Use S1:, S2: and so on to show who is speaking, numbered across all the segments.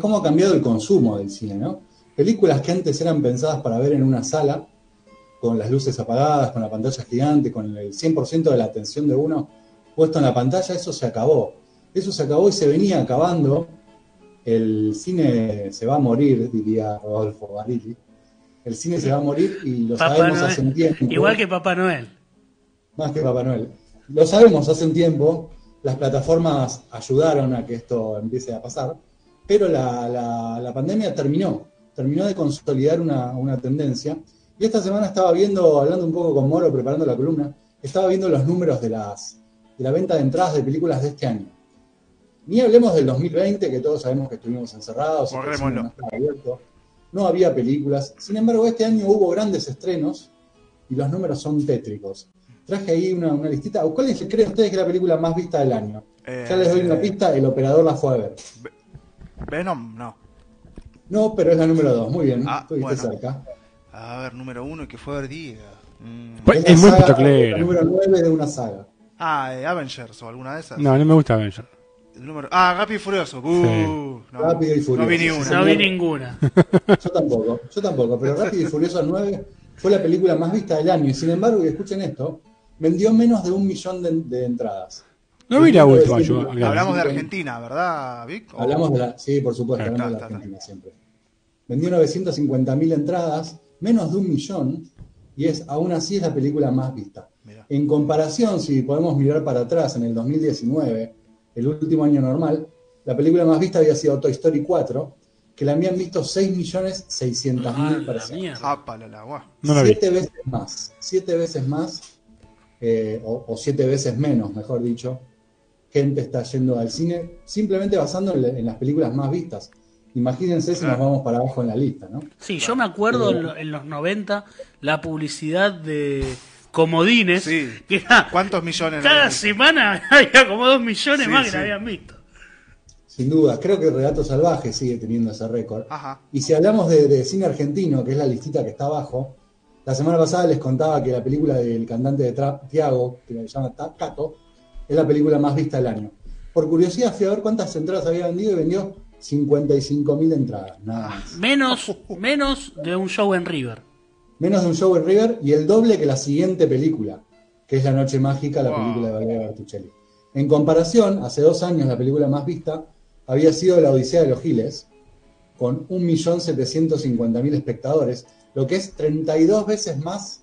S1: cómo ha cambiado el consumo del cine, ¿no? Películas que antes eran pensadas para ver en una sala, con las luces apagadas, con la pantalla gigante, con el 100% de la atención de uno puesto en la pantalla, eso se acabó. Eso se acabó y se venía acabando. El cine se va a morir, diría Rodolfo Barilli. El cine se va a morir y lo
S2: Papá
S1: sabemos
S2: Noel.
S1: hace un tiempo.
S2: Igual que Papá Noel.
S1: Más que Papá Noel. Lo sabemos hace un tiempo, las plataformas ayudaron a que esto empiece a pasar, pero la, la- la pandemia terminó, terminó de consolidar una, una tendencia. Y esta semana estaba viendo, hablando un poco con Moro, preparando la columna, estaba viendo los números de, las, de la venta de entradas de películas de este año. Ni hablemos del 2020, que todos sabemos que estuvimos encerrados, no abierto. no había películas. Sin embargo, este año hubo grandes estrenos y los números son tétricos. Traje ahí una, una listita. ¿Cuál es, creen ustedes que es la película más vista del año? Ya les doy una
S3: Eh,
S1: pista, el operador la fue a ver.
S3: Venom, no.
S1: No, pero es la número dos. Muy bien,
S3: Ah,
S1: estuviste
S3: bueno.
S1: cerca.
S3: A ver, número uno, que fue a ver Diga. Mm.
S4: Pues-
S1: la
S4: es muy.
S1: La número 9 de una saga.
S3: Ah, eh, Avengers o alguna de esas.
S4: No, no me gusta Avenger.
S3: El número... Ah, Rápido y Furioso. Uh, no,
S1: Rápido y Furioso.
S3: No vi ni una.
S2: No vi ninguna.
S1: Yo tampoco, yo tampoco, pero Rápido y Furioso 9 fue la película más vista del año y sin embargo, y escuchen esto, vendió menos de un millón de, de entradas.
S4: No yo.
S1: sí,
S4: acá.
S3: Hablamos de Argentina, ¿verdad, Vic? O-
S1: Hablamos de la, sí, por supuesto, hablamos de la Argentina siempre. Vendió 950.000 entradas, menos de un millón, y es aún así es la película más vista.
S3: Mirá.
S1: En comparación, si podemos mirar para atrás, en el 2019, el último año normal, la película más vista había sido Toy Story 4, que la habían visto 6.600.000
S2: Ah,
S1: personas.
S3: Ah, pala la guá.
S4: No la vi.
S1: siete veces más, siete veces más, eh, o, o siete veces menos, mejor dicho, gente está yendo al cine simplemente basando en, la- en las películas más vistas. Imagínense si nos vamos para abajo en la lista, ¿no?
S2: Sí, yo me acuerdo en, lo- en los 90 la publicidad de Comodines,
S3: Sí.
S2: que era,
S3: ¿Cuántos millones?
S2: cada semana había como dos millones
S3: Sí,
S2: más que
S3: sí.
S2: la habían visto.
S1: Sin duda, creo que Relato Salvaje sigue teniendo ese récord.
S3: Ajá.
S1: Y si hablamos de, de cine argentino, que es la listita que está abajo, la semana pasada les contaba que la película del cantante de trap, Tiago, que se llama Cato, es la película más vista del año. Por curiosidad fui a ver cuántas entradas había vendido y vendió 55.000 entradas, nada más.
S2: Menos, menos de un show en River.
S1: Menos de un show en River y el doble que la siguiente película, que es La Noche Mágica, la
S3: Wow.
S1: película de Valeria Bertuccelli. En comparación, hace dos años la película más vista había sido La Odisea de los Giles, con 1.750.000 espectadores, lo que es 32 veces más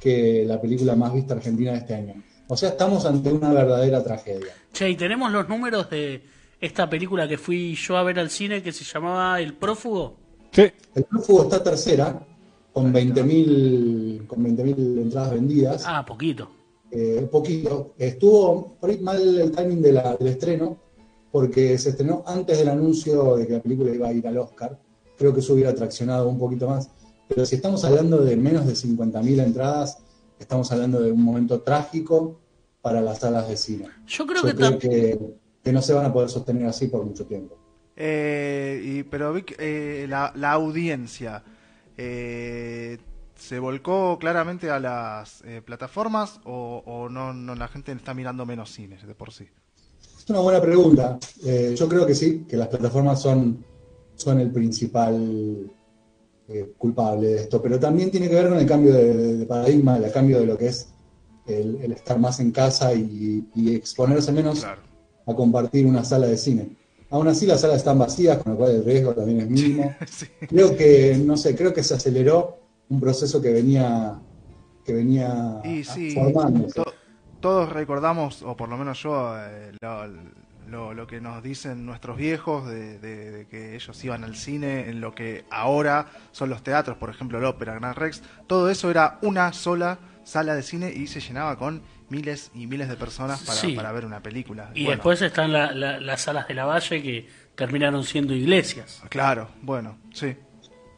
S1: que la película más vista argentina de este año. O sea, estamos ante una verdadera tragedia.
S2: Che, y tenemos los números de esta película que fui yo a ver al cine que se llamaba El Prófugo.
S4: Sí.
S1: El prófugo está tercera, con 20.000 con 20.000 entradas vendidas.
S2: Ah, poquito.
S1: eh, poquito. Estuvo por ahí mal el timing de la- del estreno, porque se estrenó antes del anuncio de que la película iba a ir al Oscar. Creo que eso hubiera traccionado un poquito más. Pero si estamos hablando de menos de 50.000 entradas, estamos hablando de un momento trágico para las salas de cine.
S2: Yo creo
S1: Yo
S2: que
S1: creo que, que no se van a poder sostener así por mucho tiempo.
S3: Eh, y, pero Vic, eh, la, la audiencia eh, se volcó claramente a las eh, plataformas o, o no, no la gente está mirando menos cines de por sí.
S1: Es una buena pregunta. Eh, yo creo que sí, que las plataformas son, son el principal eh, culpable de esto, pero también tiene que ver con el cambio de, de paradigma, el cambio de lo que es el, el estar más en casa y, y exponerse menos
S3: Claro.
S1: a compartir una sala de cine. Aún así las salas están vacías, con lo cual el riesgo también es mínimo.
S3: Sí.
S1: Creo que, no sé, creo que se aceleró un proceso que venía, que venía
S3: sí,
S1: formándose.
S3: to- todos recordamos, o por lo menos yo, eh, lo, lo- lo que nos dicen nuestros viejos de, de- de que ellos iban al cine en lo que ahora son los teatros, por ejemplo el ópera, Gran Rex. Todo eso era una sola sala de cine y se llenaba con miles y miles de personas para,
S2: Sí.
S3: para ver una película.
S2: Y
S3: Bueno,
S2: después están la- la- las salas de la Valle que terminaron siendo iglesias.
S3: Claro, bueno, sí.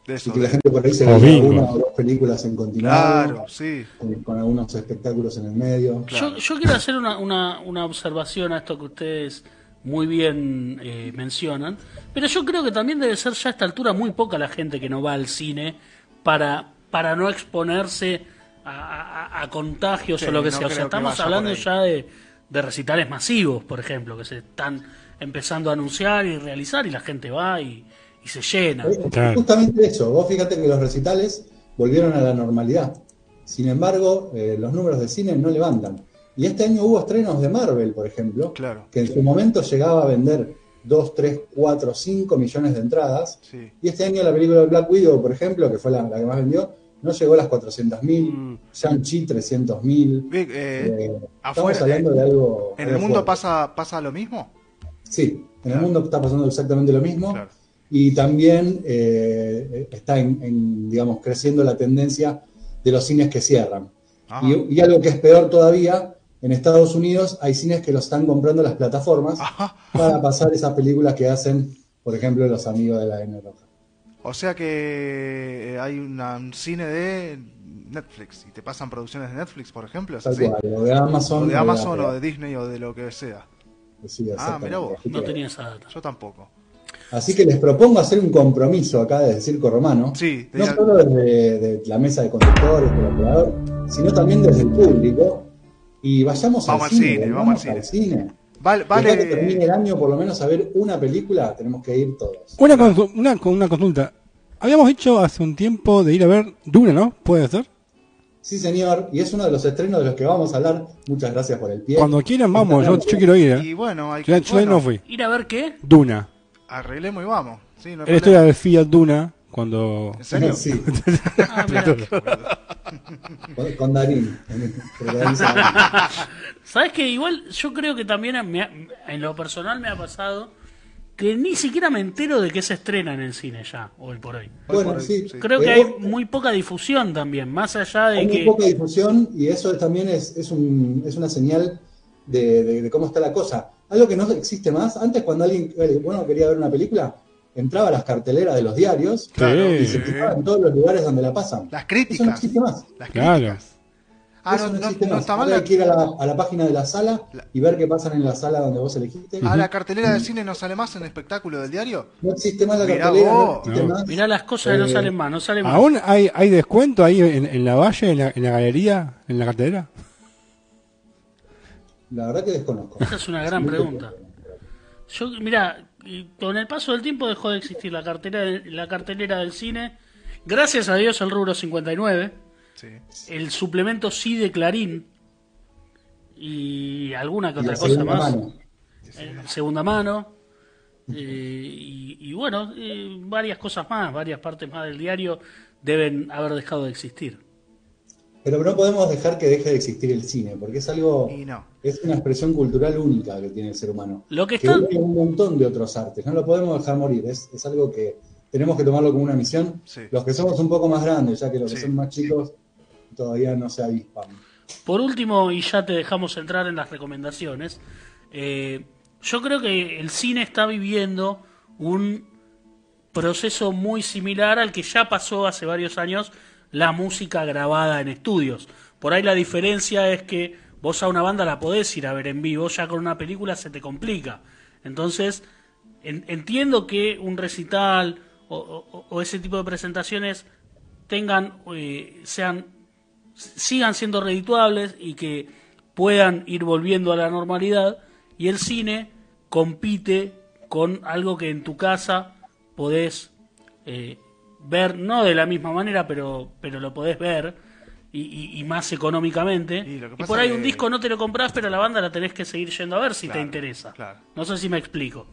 S3: De
S1: Y que la gente por ahí se ve una o dos películas en continuado.
S3: Claro, sí.
S1: con, con algunos espectáculos en el medio.
S3: Claro.
S2: Yo, yo quiero hacer una, una, una observación a esto que ustedes muy bien eh, mencionan, pero yo creo que también debe ser ya a esta altura muy poca la gente que no va al cine para, para no exponerse a, a- a contagios
S3: Sí,
S2: o lo que
S3: no
S2: sea. O sea, estamos hablando ya de, de recitales masivos, por ejemplo, que se están empezando a anunciar y realizar y la gente va y, y se llena.
S1: Eh,
S4: Claro.
S1: Justamente eso, vos fíjate que los recitales volvieron a la normalidad. Sin embargo, eh, los números de cine no levantan. Y este año hubo estrenos de Marvel, por ejemplo,
S3: Claro.
S1: que en su momento llegaba a vender 2, 3, 4, 5 millones de entradas.
S3: Sí.
S1: Y este año la película de Black Widow, por ejemplo, que fue la, la que más vendió, no llegó a las 400.000,
S4: Mm.
S1: Shang-Chi 300.000.
S3: Vic, eh,
S1: Eh, estamos
S3: afuera,
S1: hablando de algo.
S3: ¿En el mundo
S1: fuerte.
S3: pasa, pasa lo mismo?
S1: Sí, en el mundo está pasando exactamente lo mismo.
S3: Claro.
S1: Y también eh, está en, en, digamos, creciendo la tendencia de los cines que cierran.
S3: Ah.
S1: Y, y algo que es peor todavía, en Estados Unidos hay cines que lo están comprando las plataformas
S3: Ajá.
S1: para pasar esas películas que hacen, por ejemplo, los amigos de la N Roja.
S3: O sea que eh, hay una- un cine de Netflix y te pasan producciones de Netflix, por ejemplo,
S1: o de Amazon.
S3: O de Amazon o de Disney o de lo que sea.
S1: Sí,
S3: Ah, mirá vos,
S2: No tenía esa data.
S3: Yo tampoco.
S1: Así que les propongo hacer un compromiso acá desde Circo Romano.
S3: Sí, de-
S1: no solo desde de la mesa de conductores, del operador, sino también desde el público. Y vayamos
S3: Vamos
S1: al
S3: al
S1: cine.
S3: cine, vamos al cine. Vale,
S1: Después que termine
S3: vale,
S1: el año, por lo menos a ver una película, tenemos que ir todos.
S4: Una, consu- una, con una consulta. Habíamos dicho hace un tiempo de ir a ver Duna, ¿no? ¿Puede ser?
S1: Sí, señor, y es uno de los estrenos de los que vamos a hablar. Muchas gracias por el pie.
S4: Cuando quieran, vamos. Yo, yo quiero ir,
S3: y
S4: ¿eh?
S3: bueno, hay
S4: Yo,
S3: que,
S4: yo ahí
S3: bueno,
S4: no fui.
S2: ¿Ir a ver qué?
S4: Duna.
S3: arreglemos y vamos. Sí, no
S4: la historia de Fiat Duna cuando...
S3: ¿En serio?
S1: Sí,
S2: Ah,
S1: con, con Darín.
S2: ¿Sabes que Igual yo creo que también me ha- en lo personal me ha pasado que ni siquiera me entero de que se estrena en el cine ya, hoy por hoy.
S1: Bueno,
S3: por
S1: sí.
S2: Creo que hay muy poca difusión también, más allá de
S1: Hay muy
S2: que...
S1: poca difusión y eso también es, es, un, es una señal de, de- de cómo está la cosa. Algo que no existe más. Antes, cuando alguien eh, bueno, quería ver una película, entraba a las carteleras de los diarios
S3: Claro.
S1: y se fijaba en todos los lugares donde la pasan.
S3: Las
S1: Eso no
S3: críticas.
S1: existe más.
S3: Las
S4: Claro.
S3: críticas. Ah,
S1: Eso
S3: no,
S1: no,
S3: no,
S1: existe
S3: no
S1: más.
S3: está mal.
S1: Ahora
S3: La,
S1: hay que ir a la, a la página de la sala
S3: La-
S1: y ver qué pasan en la sala donde vos elegiste.
S3: ah, la cartelera de cine no sale más en espectáculo del diario.
S1: No existe más la
S3: Mirá
S1: cartelera, no
S3: vos.
S4: No.
S1: más.
S2: Mirá las cosas que no
S1: Eh,
S2: salen más, no salen más.
S4: ¿Aún hay, hay descuento ahí en, en la valle, en la, en la galería, en la cartelera?
S1: La verdad que desconozco.
S2: Esa es una gran pregunta. Yo, mira, con el paso del tiempo dejó de existir la cartelera, la cartelera del cine. Gracias a Dios el rubro 59,
S3: Sí.
S2: el suplemento sí de Clarín y alguna que otra
S1: la
S2: cosa
S1: segunda
S2: más.
S1: mano.
S2: Eh, segunda mano. eh, y, y bueno, eh, varias cosas más, varias partes más del diario deben haber dejado de existir.
S1: Pero no podemos dejar que deje de existir el cine, porque es algo,
S3: Y no.
S1: Es una expresión cultural única que tiene el ser humano.
S2: Lo que
S1: que
S2: está,
S1: une un montón de otros artes. No lo podemos dejar morir. Es, es algo que tenemos que tomarlo como una misión.
S3: Sí.
S1: Los que somos un poco más grandes, ya que los que son más chicos todavía no se avispan.
S2: Por último, y ya te dejamos entrar en las recomendaciones, eh, yo creo que el cine está viviendo un proceso muy similar al que ya pasó hace varios años la música grabada en estudios. Por ahí la diferencia es que vos a una banda la podés ir a ver en vivo, ya con una película se te complica. Entonces, en- entiendo que un recital o ese tipo de presentaciones tengan, eh, sean sigan siendo redituables y que puedan ir volviendo a la normalidad y el cine compite con algo que en tu casa podés eh, ver, no de la misma manera, pero, pero lo podés ver y, y- y más económicamente.
S3: Y
S2: Y, por ahí
S3: que-
S2: un disco no te lo compras, pero la banda la tenés que seguir yendo a ver si
S3: Claro,
S2: te interesa.
S3: claro.
S2: No sé si me explico.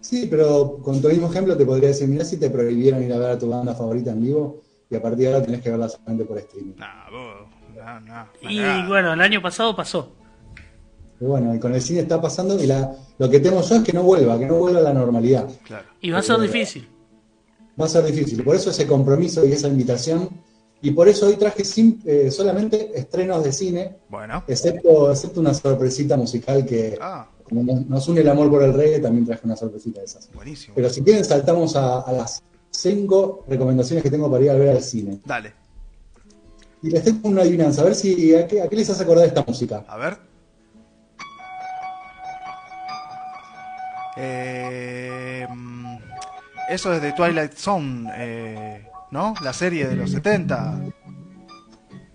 S1: Sí, pero con tu mismo ejemplo te podría decir, mira si te prohibieron ir a ver a tu banda favorita en vivo y a partir de ahora tenés que verla solamente por streaming.
S3: Nah, vos, nah, nah,
S2: Y
S3: nah.
S2: bueno, el año pasado pasó.
S1: Pero bueno, y con el cine está pasando y la, lo que temo yo es que no vuelva, que no vuelva a la normalidad.
S3: Claro.
S2: Y va a ser
S1: Eh,
S2: difícil.
S1: Va a ser difícil. Por eso ese compromiso y esa invitación. Y por eso hoy traje eh, solamente estrenos de cine,
S3: Bueno.
S1: excepto, excepto una sorpresita musical que,
S3: Ah,
S1: como nos, une el amor por el reggae, también traje una sorpresita de esas.
S3: buenísimo.
S1: Pero si quieren, saltamos a, a las cinco recomendaciones que tengo para ir a ver al cine.
S3: Dale,
S1: Y les tengo una adivinanza, a ver si a qué, a qué les hace acordar esta música.
S3: a ver. Eh, mm, eso es de Twilight Zone, eh, ¿no? La serie de los 70.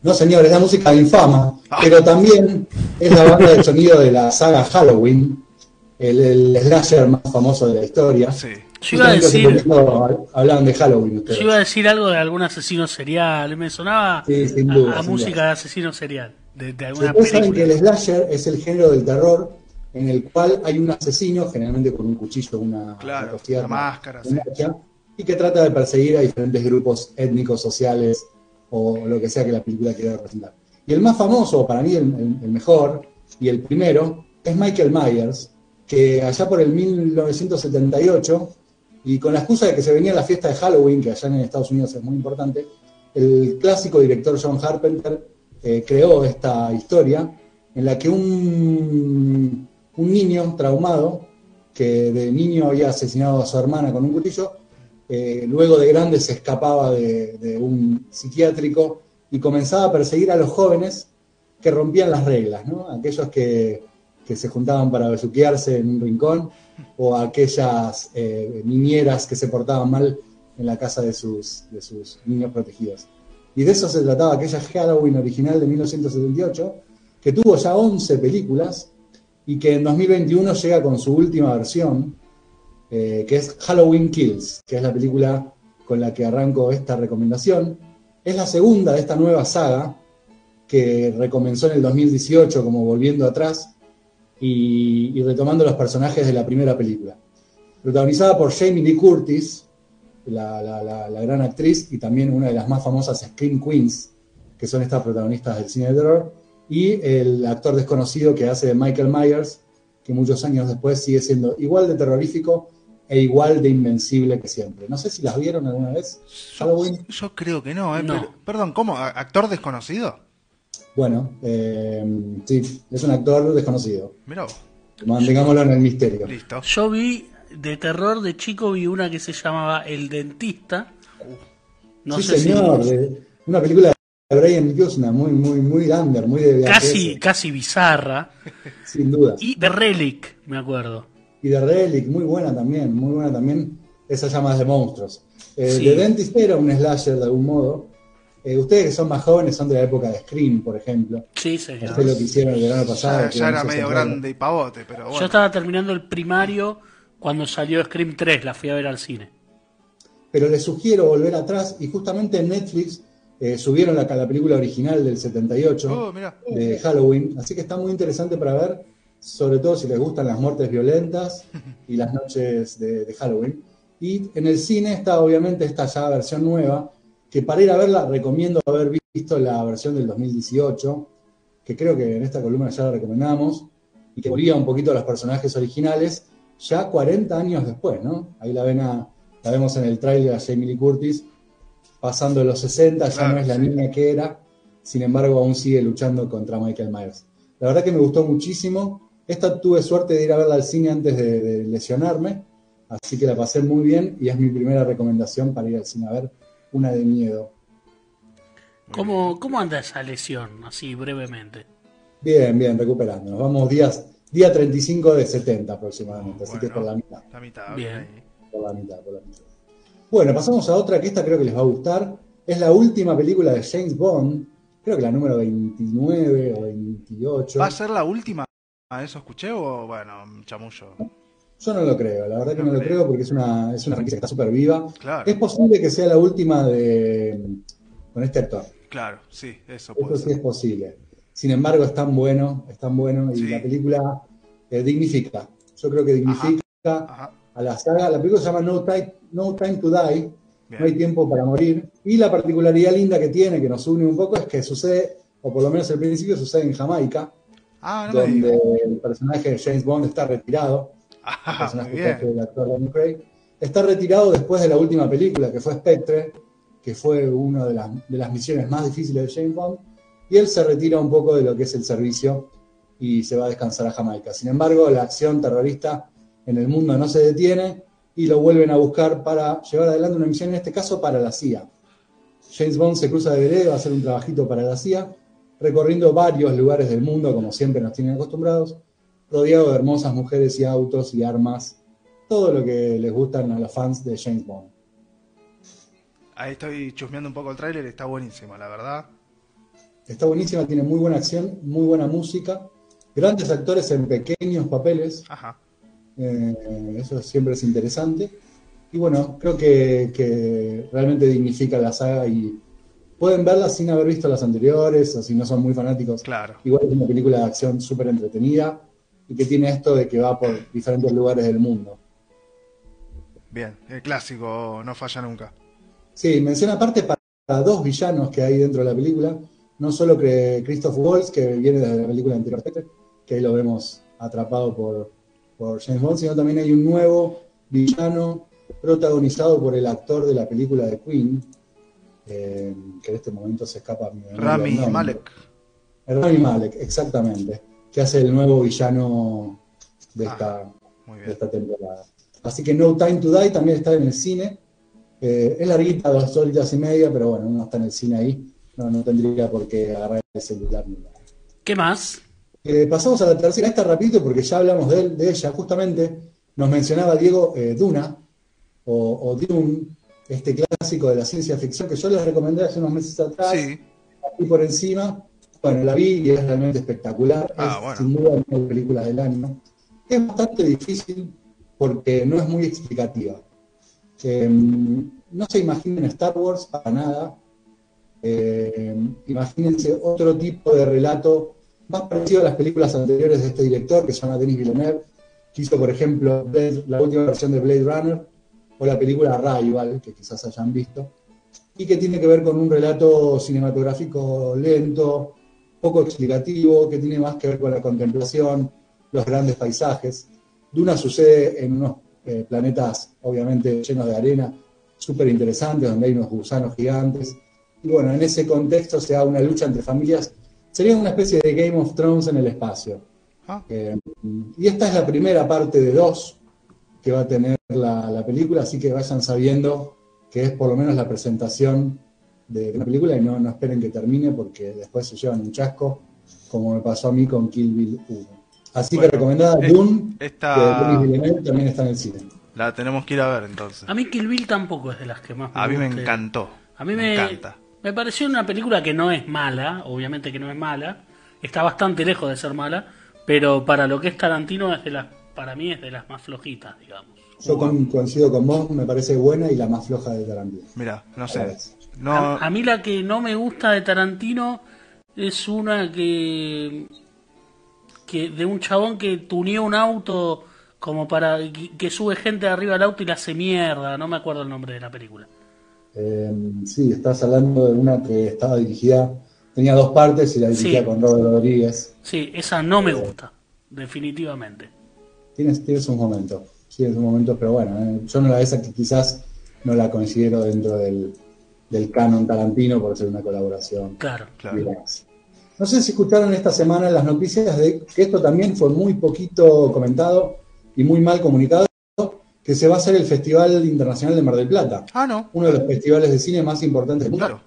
S1: No, señor, es la música de Infama,
S3: Ah.
S1: pero también es la banda de sonido de la saga Halloween. el, el slasher más famoso de la historia.
S3: Sí.
S2: Yo iba a decir,
S1: hablaban de Halloween ustedes.
S2: yo iba a decir algo de algún asesino serial. Me sonaba
S1: Sí, sin
S2: a-
S1: duda,
S2: a,
S1: sin
S2: música
S1: duda.
S2: de asesino serial. De, de alguna
S1: Ustedes saben que
S2: película.
S1: el slasher es el género del terror en el cual hay un asesino, generalmente con un cuchillo, una,
S3: Claro,
S1: una costilla,
S3: una máscara,
S1: una
S3: sí.
S1: hacha, y que trata de perseguir a diferentes grupos étnicos, sociales o lo que sea que la película quiera representar. Y el más famoso, para mí el, mejor y el primero, es Michael Myers, que allá por el 1978, y con la excusa de que se venía la fiesta de Halloween, que allá en Estados Unidos es muy importante, el clásico director John Carpenter eh, creó esta historia en la que un, un niño traumado, que de niño había asesinado a su hermana con un cuchillo, eh, luego de grande se escapaba de, un psiquiátrico y comenzaba a perseguir a los jóvenes que rompían las reglas, ¿no? Aquellos que, que se juntaban para besuquearse en un rincón o aquellas eh, niñeras que se portaban mal en la casa de sus, de sus niños protegidos. Y de eso se trataba aquella Halloween original de 1978, que tuvo ya 11 películas y que en 2021 llega con su última versión, eh, que es Halloween Kills, que es la película con la que arranco esta recomendación. Es la segunda de esta nueva saga, que recomenzó en el 2018 como volviendo atrás y, y retomando los personajes de la primera película. Protagonizada por Jamie Lee Curtis, la, la- la- la gran actriz, y también una de las más famosas Scream Queens, que son estas protagonistas del cine de terror, y el actor desconocido que hace de Michael Myers, que muchos años después sigue siendo igual de terrorífico e igual de invencible que siempre. No sé si las vieron alguna vez.
S3: Yo creo que no, ¿eh?
S2: No.
S3: Pero- perdón, ¿cómo? ¿A- ¿Actor desconocido?
S1: Bueno, eh, sí, es un actor desconocido.
S3: Mirá vos.
S1: Mantengámoslo en el misterio.
S3: Listo.
S2: Yo vi de terror de chico, vi una que se llamaba El Dentista. No
S1: sí,
S2: sé
S1: señor,
S2: si.
S1: de- una película de Brian Yuzna, muy, muy, muy under, muy de VHS,
S2: Casi, casi bizarra.
S1: sin duda.
S2: Y The Relic, me acuerdo.
S1: Y de Relic, muy buena también, muy buena también. Esa llamas de monstruos. Eh,
S2: Sí.
S1: The Dentist era un slasher de algún modo. Eh, ustedes que son más jóvenes son de la época de Scream, por ejemplo.
S2: Sí, señor.
S1: sé lo que hicieron el verano pasado.
S3: Ya, era medio grande y pavote, pero bueno.
S2: Yo estaba terminando el primario cuando salió Scream 3, la fui a ver al cine.
S1: pero les sugiero volver atrás y justamente en Netflix eh, subieron la, la película original del 78
S3: Oh,
S1: de Halloween, así que está muy interesante para ver, sobre todo si les gustan las muertes violentas y las noches de, de Halloween. Y en el cine está obviamente esta ya versión nueva, que para ir a verla recomiendo haber visto la versión del 2018, que creo que en esta columna ya la recomendamos, y que volvía un poquito a los personajes originales, ya 40 años después, ¿no? Ahí la ven a, la vemos en el tráiler a Jamie Lee Curtis, pasando de los 60, ya no es la niña que era, sin embargo aún sigue luchando contra Michael Myers. La verdad que me gustó muchísimo. Esta tuve suerte de ir a verla al cine antes de, de lesionarme, así que la pasé muy bien y es mi primera recomendación para ir al cine a ver una de miedo.
S2: ¿Cómo, ¿Cómo anda esa lesión? Así brevemente.
S1: Bien, bien, recuperándonos. Vamos días, día 35 de 70 aproximadamente, así que
S3: Bueno.
S1: por la mitad.
S3: La mitad.
S2: Bien.
S1: Por la mitad, por la mitad. Bueno, pasamos a otra que esta creo que les va a gustar. Es la última película de James Bond, creo que la número 29 o 28.
S3: ¿Va a ser la última? ¿A eso escuché o bueno, chamullo?
S1: Yo no lo creo, la verdad que no,
S3: No
S1: lo
S3: creo.
S1: porque es una, es una franquicia que está súper viva.
S3: Claro,
S1: Es posible que sea la última de con este actor.
S3: claro, sí, eso puede
S1: Eso sí es posible. Sin embargo, es tan bueno, es tan bueno y
S3: Sí.
S1: la película eh, dignifica. Yo creo que dignifica
S3: Ajá,
S1: a la saga. La película se llama No Time, no Time to Die,
S3: bien.
S1: No hay tiempo para morir. Y la particularidad linda que tiene, que nos une un poco, es que sucede, o por lo menos al principio sucede en Jamaica,
S3: Ah, no me
S1: donde el personaje de James Bond está retirado. el
S3: Ah,
S1: personaje
S3: muy
S1: que hace
S3: bien.
S1: el actor Daniel Craig. Está retirado después de la última película, que fue Spectre, que fue una de las, de las misiones más difíciles de James Bond. Y él se retira un poco de lo que es el servicio y se va a descansar a Jamaica. Sin embargo, la acción terrorista en el mundo no se detiene y lo vuelven a buscar para llevar adelante una misión, en este caso para la CIA. James Bond se cruza de vereda, va a hacer un trabajito para la CIA, recorriendo varios lugares del mundo, como siempre nos tienen acostumbrados, rodeado de hermosas mujeres y autos y armas, todo lo que les gustan a los fans de James Bond.
S3: Ahí estoy chusmeando un poco el tráiler, está buenísimo, la verdad.
S1: Está buenísima, tiene muy buena acción, muy buena música, grandes actores en pequeños papeles,
S3: Ajá.
S1: Eh, eso siempre es interesante. Y bueno, creo que, que realmente dignifica la saga y pueden verla sin haber visto las anteriores o si no son muy fanáticos.
S3: Claro.
S1: Igual es una película de acción súper entretenida y que tiene esto de que va por diferentes lugares del mundo.
S3: Bien, el clásico no falla nunca.
S1: Sí, menciona aparte para dos villanos que hay dentro de la película, no solo que Christoph Waltz, que viene de la película anterior, que ahí lo vemos atrapado por, por James Bond, sino también hay un nuevo villano protagonizado por el actor de la película de Queen, eh, que en este momento se escapa a mi memoria
S3: Rami. Malek.
S1: Rami Malek, exactamente, que hace el nuevo villano de
S3: Ah,
S1: esta, de temporada. Así que No Time to Die también está en el cine. Eh, es larguita, dos horitas y media, pero bueno, uno está en el cine ahí. No, no tendría por qué agarrar el celular ni nada.
S2: ¿Qué más?
S1: Eh, pasamos a la tercera, esta rapidito porque ya hablamos de, él- de ella. Justamente nos mencionaba Diego eh, Duna o, o Dune, este clásico de la ciencia ficción que yo les recomendé hace unos meses atrás
S3: Sí,
S1: y por encima. Bueno, la vi y es realmente espectacular.
S3: Ah,
S1: es
S3: bueno.
S1: sin duda una de las películas del año. Es bastante difícil porque no es muy explicativa. Eh, no se imaginen Star Wars para nada. Eh, imagínense otro tipo de relato más parecido a las películas anteriores de este director que se llama Denis Villeneuve, que hizo, por ejemplo, Blade- la última versión de Blade Runner o la película Arrival, que quizás hayan visto, y que tiene que ver con un relato cinematográfico lento, poco explicativo, que tiene más que ver con la contemplación, los grandes paisajes. Duna sucede en unos eh, planetas, obviamente, llenos de arena, súper interesantes, donde hay unos gusanos gigantes. Y bueno, en ese contexto se da una lucha entre familias. Sería una especie de Game of Thrones en el espacio.
S3: Ah.
S1: Eh, y esta es la primera parte de dos que va a tener la, la película, así que vayan sabiendo que es por lo menos la presentación de una película y no, no esperen que termine porque después se llevan un chasco, como me pasó a mí con Kill Bill 1. Así
S3: Bueno,
S1: que recomendada
S3: es-
S1: Dune,
S3: esta-
S1: Villeneuve también está en el cine.
S3: la tenemos que ir a ver entonces.
S2: A mí Kill Bill tampoco es de las que más me
S3: A mí me
S2: guste.
S3: encantó.
S2: A mí me,
S3: encanta.
S2: me pareció una película que no es mala, obviamente que no es mala, está bastante lejos de ser mala, pero para lo que es Tarantino es de las, para mí es de las más flojitas, digamos.
S1: Yo con- coincido con vos, me parece buena y la más floja de Tarantino.
S3: Mira, no sé. No,
S2: A, a mí la que no me gusta de Tarantino es una que, que de un chabón que tuneó un auto como para que, que sube gente arriba del auto y la hace mierda, no me acuerdo el nombre de la película.
S1: Eh, sí, estás hablando de una que estaba dirigida, tenía dos partes y la dirigía
S2: Sí.
S1: con Robert Rodríguez.
S2: Sí, esa no me gusta, definitivamente.
S1: Tienes, tienes un momento, tienes un momento, pero bueno, eh, yo no la esa que quizás no la considero dentro del, del canon Tarantino por ser una colaboración.
S2: Claro.
S3: claro.
S1: demás. No sé si escucharon esta semana las noticias de que esto también fue muy poquito comentado y muy mal comunicado, que se va a hacer el Festival Internacional de Mar del Plata,
S3: Ah, no.
S1: uno de los festivales de cine más importantes del mundo.
S3: Claro.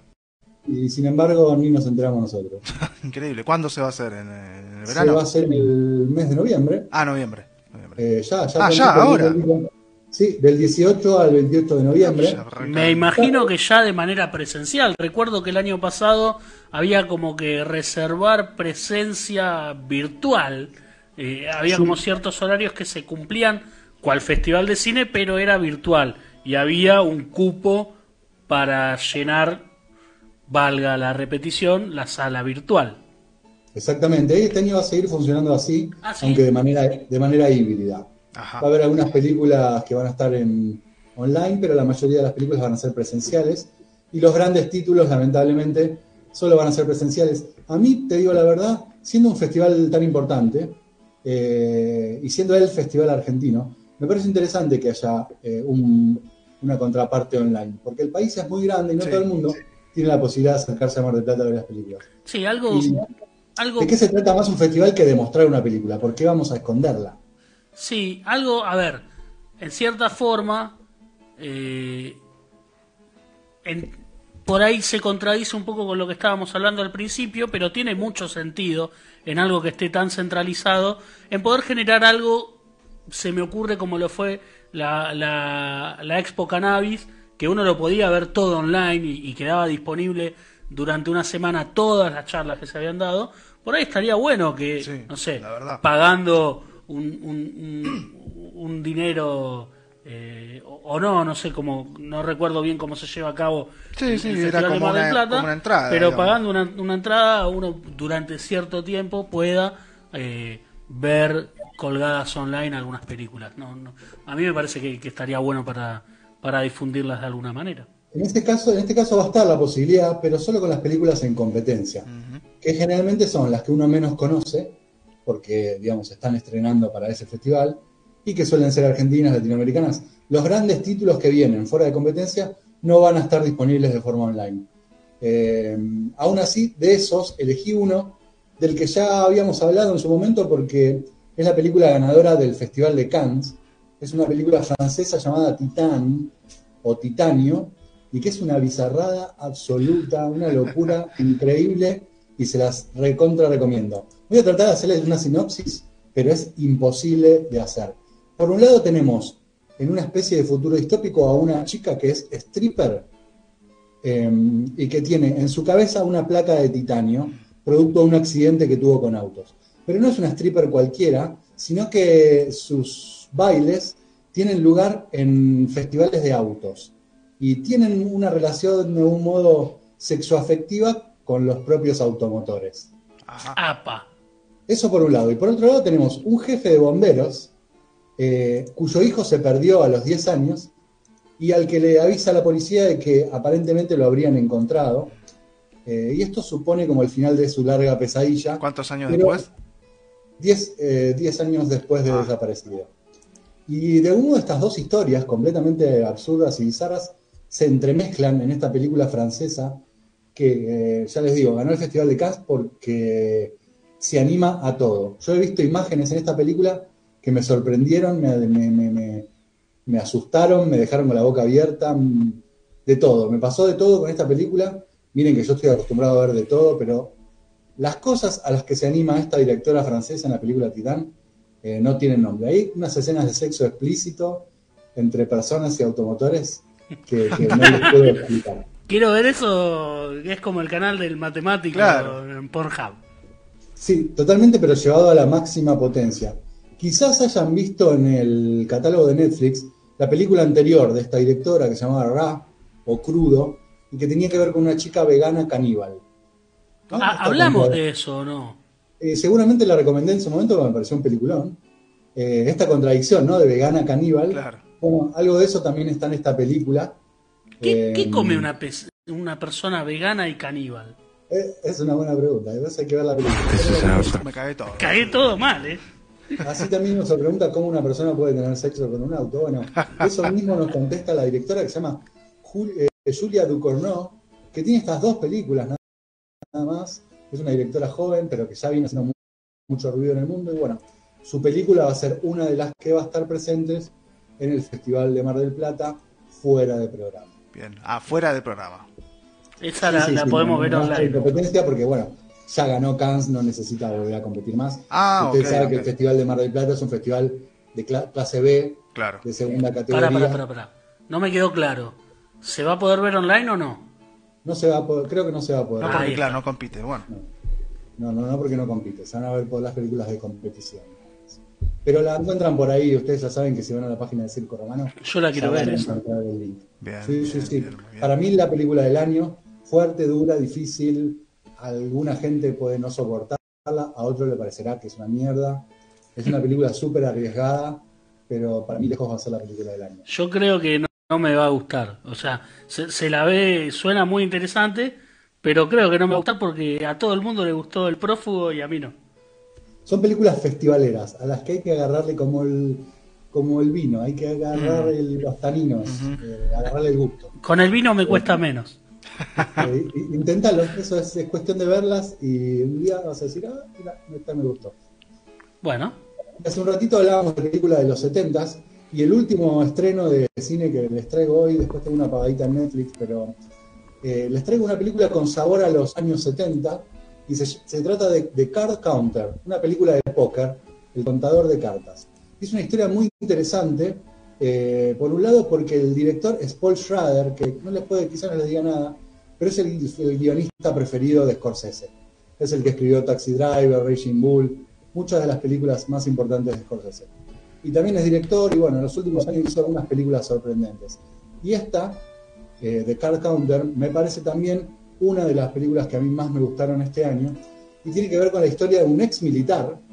S1: Y sin embargo, ni nos enteramos nosotros.
S3: Increíble. ¿Cuándo se va a hacer? ¿En, el
S1: Se
S3: verano?
S1: va a hacer en el mes de noviembre.
S3: Ah, noviembre.
S1: Eh, ya, ya,
S3: Ah, ya, ahora.
S1: Sí, del 18 al 28 de noviembre.
S2: Me imagino que ya de manera presencial. Recuerdo que el año pasado había como que reservar presencia virtual. Eh, había como ciertos horarios que se cumplían cual festival de cine, pero era virtual. Y había un cupo para llenar, valga la repetición, la sala virtual.
S1: Exactamente. Este año va a seguir funcionando así,
S2: Ah, ¿sí?
S1: aunque de manera, de manera híbrida.
S3: Ajá.
S1: Va a haber algunas películas que van a estar en online, pero la mayoría de las películas van a ser presenciales. Y los grandes títulos, lamentablemente, solo van a ser presenciales. A mí, te digo la verdad, siendo un festival tan importante eh, y siendo el festival argentino, me parece interesante que haya eh, un- una contraparte online, porque el país es muy grande y no
S3: Sí,
S1: todo el mundo tiene la posibilidad de acercarse a Mar del Plata a ver las películas.
S2: Sí, algo,
S1: Y-
S2: algo
S1: ¿De qué se trata más un festival que de mostrar una película? ¿Por qué vamos a esconderla?
S2: Sí, algo, a ver, en cierta forma, eh, en- por ahí se contradice un poco con lo que estábamos hablando al principio, pero tiene mucho sentido en algo que esté tan centralizado, en poder generar algo, se me ocurre como lo fue la, la, la Expo Cannabis, que uno lo podía ver todo online y, y quedaba disponible durante una semana todas las charlas que se habían dado, por ahí estaría bueno que,
S3: Sí,
S2: no sé,
S3: la verdad.
S2: pagando un, un, un dinero eh, o, no, no sé cómo, no recuerdo bien cómo se lleva a cabo
S3: sí, sí, era como, una, entrada.
S2: Pero pagando una, una, entrada, uno durante cierto tiempo pueda eh, ver colgadas online algunas películas. No, no, a mí me parece que, estaría bueno para, para difundirlas de alguna manera.
S1: En este caso, en este caso va a estar la posibilidad, pero solo con las películas en competencia, que generalmente son las que uno menos conoce, porque digamos están estrenando para ese festival y que suelen ser argentinas, latinoamericanas. Los grandes títulos que vienen fuera de competencia no van a estar disponibles de forma online. Eh, aún así, de esos elegí uno del que ya habíamos hablado en su momento porque es la película ganadora del Festival de Cannes. Es una película francesa llamada Titán o Titanio y que es una bizarrada absoluta, una locura increíble y se las recontra recomiendo. Voy a tratar de hacerles una sinopsis, pero es imposible de hacer. Por un lado tenemos en una especie de futuro distópico a una chica que es stripper em, y que tiene en su cabeza una placa de titanio, producto de un accidente que tuvo con autos. Pero no es una stripper cualquiera, sino que sus bailes tienen lugar en festivales de autos y tienen una relación de un modo sexoafectiva con los propios automotores.
S2: Apa.
S1: Eso por un lado. Y por otro lado tenemos un jefe de bomberos eh, cuyo hijo se perdió a los 10 años y al que le avisa a la policía de que aparentemente lo habrían encontrado. Eh, y esto supone como el final de su larga pesadilla.
S3: ¿Cuántos años después?
S1: 10 eh, años después de ah. desaparecido. Y de alguna de estas dos historias completamente absurdas y bizarras se entremezclan en esta película francesa que, ya les digo, ganó el Festival de Cannes porque se anima a todo. Yo he visto imágenes en esta película que me sorprendieron, me, asustaron, me dejaron con la boca abierta, mm, de todo. Me pasó de todo con esta película. Miren que yo estoy acostumbrado a ver de todo, pero las cosas a las que se anima esta directora francesa en la película Titán eh, no tienen nombre. Hay unas escenas de sexo explícito entre personas y automotores que, no les puedo explicar.
S2: Quiero ver eso, que es como el canal del matemático en Pornhub.
S1: Sí, totalmente, pero llevado a la máxima potencia. Quizás hayan visto en el catálogo de Netflix la película anterior de esta directora que se llamaba Ra o Crudo y que tenía que ver con una chica vegana caníbal.
S2: Ah, hablamos de eso, ¿no?
S1: Eh, seguramente la recomendé en su momento porque me pareció un peliculón. Eh, esta contradicción, ¿no? De vegana caníbal.
S3: Claro.
S1: Bueno, algo de eso también está en esta película.
S2: ¿Qué, eh, come una, una persona vegana y caníbal?
S1: es una buena pregunta. Hay que ver la película.
S3: Me cagué todo.
S2: Cagué todo mal, ¿eh?
S1: Así también nos pregunta cómo una persona puede tener sexo con un auto. Bueno, eso mismo nos contesta la directora que se llama eh, Julia Ducournau, que tiene estas dos películas nada más. Es una directora joven, pero que ya viene haciendo mucho ruido en el mundo. Y bueno, su película va a ser una de las que va a estar presentes en el Festival de Mar del Plata, fuera de programa.
S3: Bien, afuera de programa.
S2: Esa la, podemos ver online.
S1: competencia porque, bueno, ya ganó Cannes, no necesita volver a competir más.
S3: Ah,
S1: Usted sabe que el Festival de Mar del Plata es un festival de clase B,
S3: claro.
S1: de segunda categoría.
S2: Para, para, para, No me quedó claro. ¿Se va a poder ver online o no?
S1: No se va a poder, creo que no se va a poder.
S3: No, porque, claro, no compite, bueno.
S1: No. no, no, porque no compite. Se van a ver por las películas de competición. Pero la encuentran por ahí, ustedes ya saben que si van a la página de Circo Romano.
S2: Yo la quiero ver.
S3: Bien,
S1: sí, sí, sí. Para mí la película del año, fuerte, dura, difícil, alguna gente puede no soportarla, a otro le parecerá que es una mierda. Es una película súper arriesgada, pero para mí lejos va a ser la película del año.
S2: Yo creo que no, me va a gustar. O sea, se, la ve, suena muy interesante, pero creo que no me va a gustar porque a todo el mundo le gustó El Prófugo y a mí no.
S1: Son películas festivaleras, a las que hay que agarrarle como el, como el vino, hay que agarrar mm. los taninos, eh, agarrarle el gusto.
S2: Con el vino me cuesta menos.
S1: Eh, inténtalo, eso es, cuestión de verlas y un día vas a decir, ah, mira, esta me gustó.
S2: Bueno.
S1: Hace un ratito hablábamos de película de los 70 y el último estreno de cine que les traigo hoy, después tengo una pagadita en Netflix, pero eh, les traigo una película con sabor a los años 70 y se, trata de, Card Counter, una película de póker, el contador de cartas. Es una historia muy interesante, eh, por un lado porque el director es Paul Schrader, que no les puede, quizás no les diga nada, pero es el, guionista preferido de Scorsese. Es el que escribió Taxi Driver, Raging Bull, muchas de las películas más importantes de Scorsese. Y también es director y bueno, en los últimos años hizo algunas películas sorprendentes. Y esta, eh, The Card Counter, me parece también una de las películas que a mí más me gustaron este año y tiene que ver con la historia de un ex militar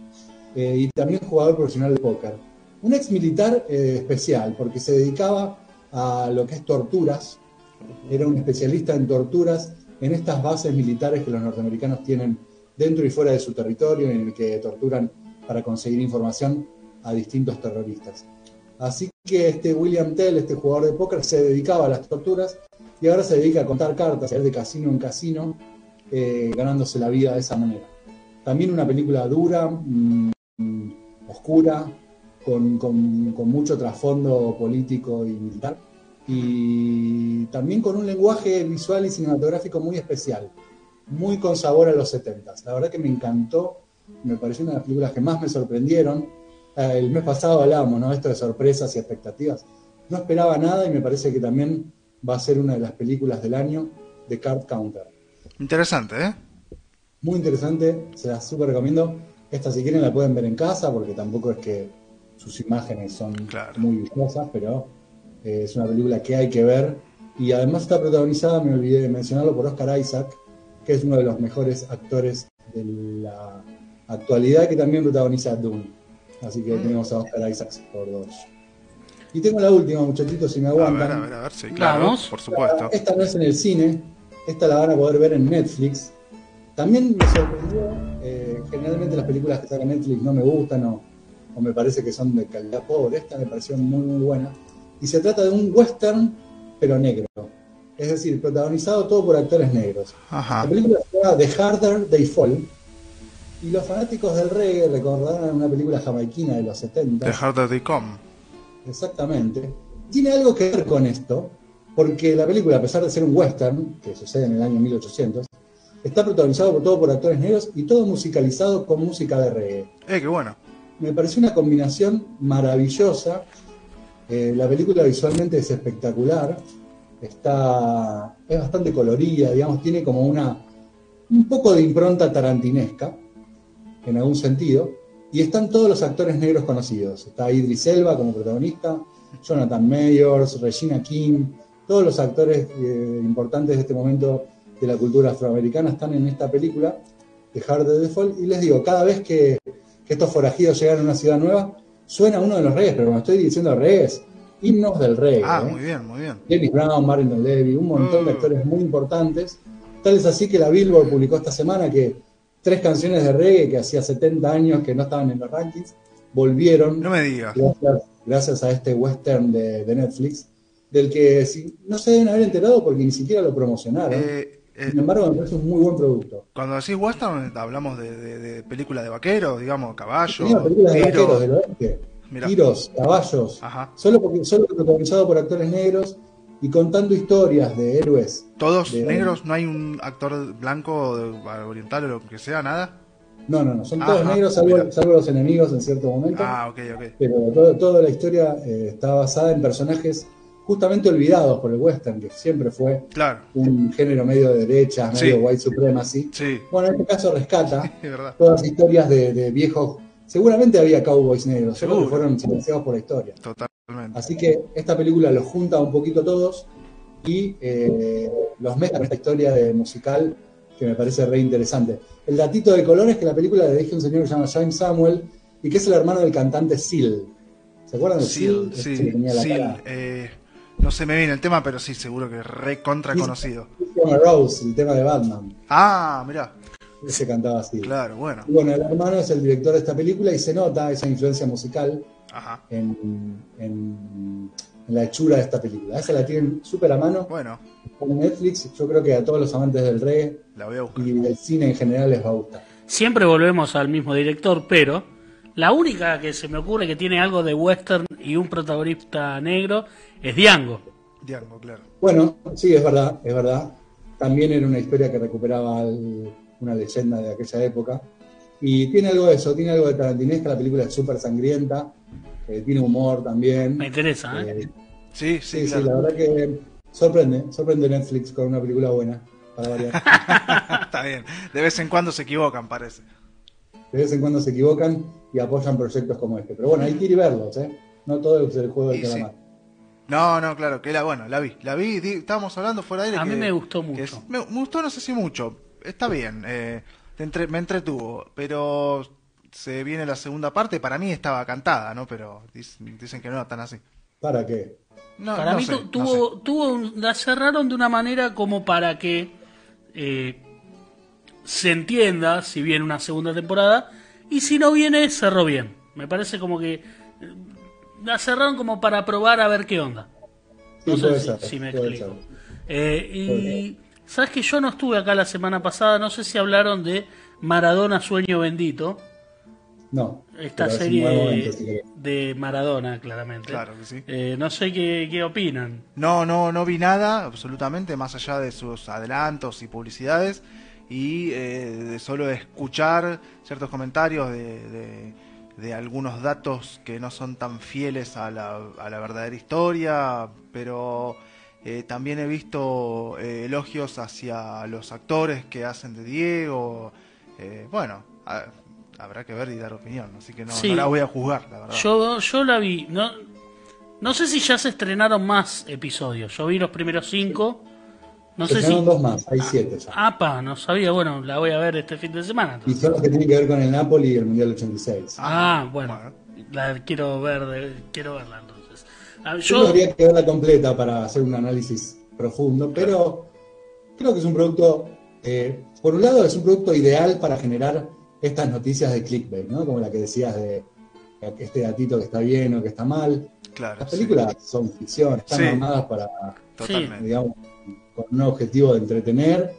S1: eh, y también jugador profesional de póker. Un ex militar eh, especial porque se dedicaba a lo que es torturas, era un especialista en torturas en estas bases militares que los norteamericanos tienen dentro y fuera de su territorio, en el que torturan para conseguir información a distintos terroristas. Así que este William Tell, este jugador de póker, se dedicaba a las torturas y ahora se dedica a contar cartas, a ir de casino en casino, eh, ganándose la vida de esa manera. También una película dura, mm, oscura, con, con mucho trasfondo político y militar, y también con un lenguaje visual y cinematográfico muy especial, muy con sabor a los 70. La verdad que me encantó, me pareció una de las películas que más me sorprendieron. Eh, el mes pasado hablábamos, ¿no? Esto de sorpresas y expectativas. No esperaba nada y me parece que también va a ser una de las películas del año de Card Counter.
S3: Interesante, ¿eh?
S1: Muy interesante, se la súper recomiendo. Esta si quieren la pueden ver en casa porque tampoco es que sus imágenes son muy vistosas, pero eh, es una película que hay que ver. Y además está protagonizada, me olvidé de mencionarlo, por Oscar Isaac, que es uno de los mejores actores de la actualidad, que también protagoniza Dune. Así que mm. tenemos a Oscar Isaac por dos. Y tengo la última, muchachitos, si me aguantan.
S3: A ver, a ver, sí, claro, por supuesto.
S1: Esta no es en el cine, esta la van a poder ver en Netflix. También me sorprendió, eh, generalmente las películas que sacan Netflix no me gustan o, o, me parece que son de calidad pobre. Esta me pareció muy, muy buena. Y se trata de un western, pero negro. Es decir, protagonizado todo por actores negros. La película se llama The Harder They Fall. Y los fanáticos del reggae recordarán una película jamaiquina de los 70.
S3: The Harder They Come.
S1: Exactamente. Tiene algo que ver con esto, porque la película, a pesar de ser un western, que sucede en el año 1800, está protagonizado por todo por actores negros y todo musicalizado con música de reggae.
S3: Eh, qué bueno.
S1: Me pareció una combinación maravillosa. Eh, la película visualmente es espectacular está, es bastante colorida, digamos, tiene como una, un poco de impronta tarantinesca, en algún sentido, y están todos los actores negros conocidos. Está Idris Elba como protagonista, Jonathan Mayors, Regina King, todos los actores eh, importantes de este momento de la cultura afroamericana están en esta película de Hard the Default, y les digo, cada vez que, que estos forajidos llegan a una ciudad nueva, suena uno de los reyes, pero cuando estoy diciendo reyes, himnos del rey.
S3: Ah, ¿eh? muy bien, muy bien.
S1: Dennis Brown, Martin Levy, un montón de mm. actores muy importantes. Tal es así que la Billboard publicó esta semana que tres canciones de reggae que hacía 70 años que no estaban en los rankings volvieron.
S3: No me digas.
S1: Gracias, a este western de, Netflix, del que no se deben haber enterado porque ni siquiera lo promocionaron. Eh, Sin embargo, me parece un muy buen producto.
S3: Cuando decís western, hablamos de, de, película de vaqueros, digamos, caballos.
S1: películas de vaqueros del oeste tiros, caballos, solo porque solo protagonizado por actores negros y contando historias de héroes.
S3: ¿Todos negros? ¿No hay un actor blanco, oriental o lo que sea, nada?
S1: No, no, no, son todos negros, salvo, los enemigos en cierto momento.
S3: Ah, ok, ok.
S1: Pero toda la historia eh, está basada en personajes justamente olvidados por el western, que siempre fue un género medio de derecha, medio white supremacy.
S3: Sí.
S1: Bueno, en este caso rescata todas las historias de, de viejos Seguramente había cowboys negros, solo que fueron silenciados por la historia.
S3: Totalmente.
S1: Así que esta película los junta un poquito todos y eh, los mezcla en esta historia de musical que me parece re interesante. El datito de color es que la película le dije a un señor que se llama James Samuel y que es el hermano del cantante Seal. ¿Se acuerdan de Seal?
S3: Sí, Seal. Eh, no se me viene el tema, pero sí, seguro que es re contra conocido.
S1: Rose, el tema de Batman.
S3: Ah, mirá
S1: se cantaba así.
S3: Claro, bueno.
S1: bueno, el hermano es el director de esta película y se nota esa influencia musical En, la hechura de esta película. Esa la tienen súper a mano.
S3: Bueno.
S1: En Netflix, yo creo que a todos los amantes del reggae y del cine en general les va a gustar.
S2: Siempre volvemos al mismo director, pero la única que se me ocurre que tiene algo de western y un protagonista negro es Diango.
S3: Diango, claro.
S1: Bueno, sí, es verdad, es verdad. También era una historia que recuperaba al una leyenda de aquella época. Y tiene algo de eso, tiene algo de tarantinesca, la película es súper sangrienta, eh, tiene humor también.
S2: Me interesa, ¿eh? eh
S3: sí,
S1: sí, sí, la verdad que sorprende, sorprende Netflix con una película buena, para variar.
S3: Está bien, de vez en cuando se equivocan, parece.
S1: De vez en cuando se equivocan y apoyan proyectos como este. Pero bueno, hay que ir y verlos, ¿eh? No todo es el juego del
S3: sí.
S1: calamar.
S3: No, no, claro, que la, bueno, la vi, la vi, di- estábamos hablando fuera de aire
S2: A
S3: que-
S2: mí me gustó mucho.
S3: es- me, me gustó, no sé si mucho, está bien, eh, entre- me entretuvo, pero se viene la segunda parte, para mí estaba cantada, ¿no? Pero dis- dicen que no era tan así.
S1: ¿Para qué?
S3: No,
S2: para
S3: no
S2: mí
S3: sé,
S2: tu-
S3: no
S2: tuvo,
S3: sé.
S2: tuvo un- la cerraron de una manera como para que eh, se entienda si viene una segunda temporada y si no viene cerró bien. Me parece como que eh, la cerraron como para probar a ver qué onda.
S1: Sí,
S2: No sé si,
S1: ser,
S2: si me explico. Eh, y sabes que yo no estuve acá la semana pasada, no sé si hablaron de Maradona Sueño Bendito,
S1: No.
S2: esta serie
S1: momento,
S2: de Maradona, claramente.
S3: Claro que sí.
S2: Eh, no sé qué, qué opinan.
S3: No, no, no vi nada, absolutamente, más allá de sus adelantos y publicidades, y eh, de solo escuchar ciertos comentarios de, de- de algunos datos que no son tan fieles a la, a la verdadera historia, pero eh, también he visto eh, elogios hacia los actores que hacen de Diego. eh, bueno, a- habrá que ver y dar opinión, así que no,
S2: Sí.
S3: no la voy a juzgar, la verdad.
S2: Yo, yo la vi. No, no sé si ya se estrenaron más episodios. Yo vi los primeros cinco. No
S1: Se
S2: sé si.
S1: dos más, hay siete ya.
S2: Apa, no sabía. Bueno, la voy a ver este fin de semana.
S1: Y
S2: entonces.
S1: son los que tienen que ver con el Napoli y el Mundial 86.
S2: Ah, bueno. La quiero ver. de- quiero verla entonces. Ah,
S1: Yo
S2: Yo,
S1: habría que verla completa para hacer un análisis profundo, pero creo que es un producto, eh, por un lado es un producto ideal para generar estas noticias de clickbait, ¿no? Como la que decías de este gatito que está bien o que está mal.
S3: Claro,
S1: Las
S3: sí,
S1: películas son ficción, están
S3: Sí.
S1: armadas para,
S3: totalmente.
S1: digamos, con un objetivo de entretener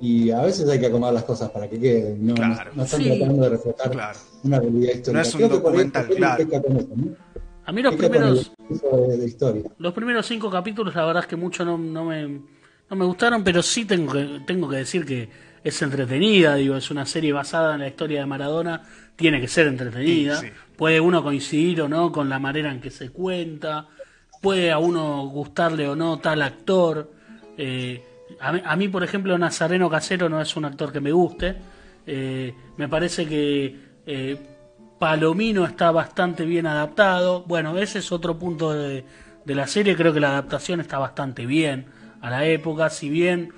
S1: y a veces hay que acomodar las cosas para que queden. No, no-
S3: Claro.
S1: no, están
S2: Sí.
S1: tratando de reflejar
S3: Claro.
S1: una realidad histórica.
S3: No es un
S1: Creo
S3: documental, claro.
S1: peca con eso, ¿no?
S2: a mí los primeros.
S1: de, de historia.
S2: Los primeros cinco capítulos, la verdad es que mucho no, no me, no me gustaron, pero sí tengo que, tengo que decir que es entretenida, digo, es una serie basada en la historia de Maradona, tiene que ser entretenida.
S3: Sí, sí.
S2: Puede uno coincidir o no con la manera en que se cuenta, puede a uno gustarle o no tal actor. Eh, a, mí, por ejemplo, Nazareno Casero no es un actor que me guste. Eh, me parece que eh, Palomino está bastante bien adaptado. Bueno, ese es otro punto de, la serie. Creo que la adaptación está bastante bien a la época. Si bien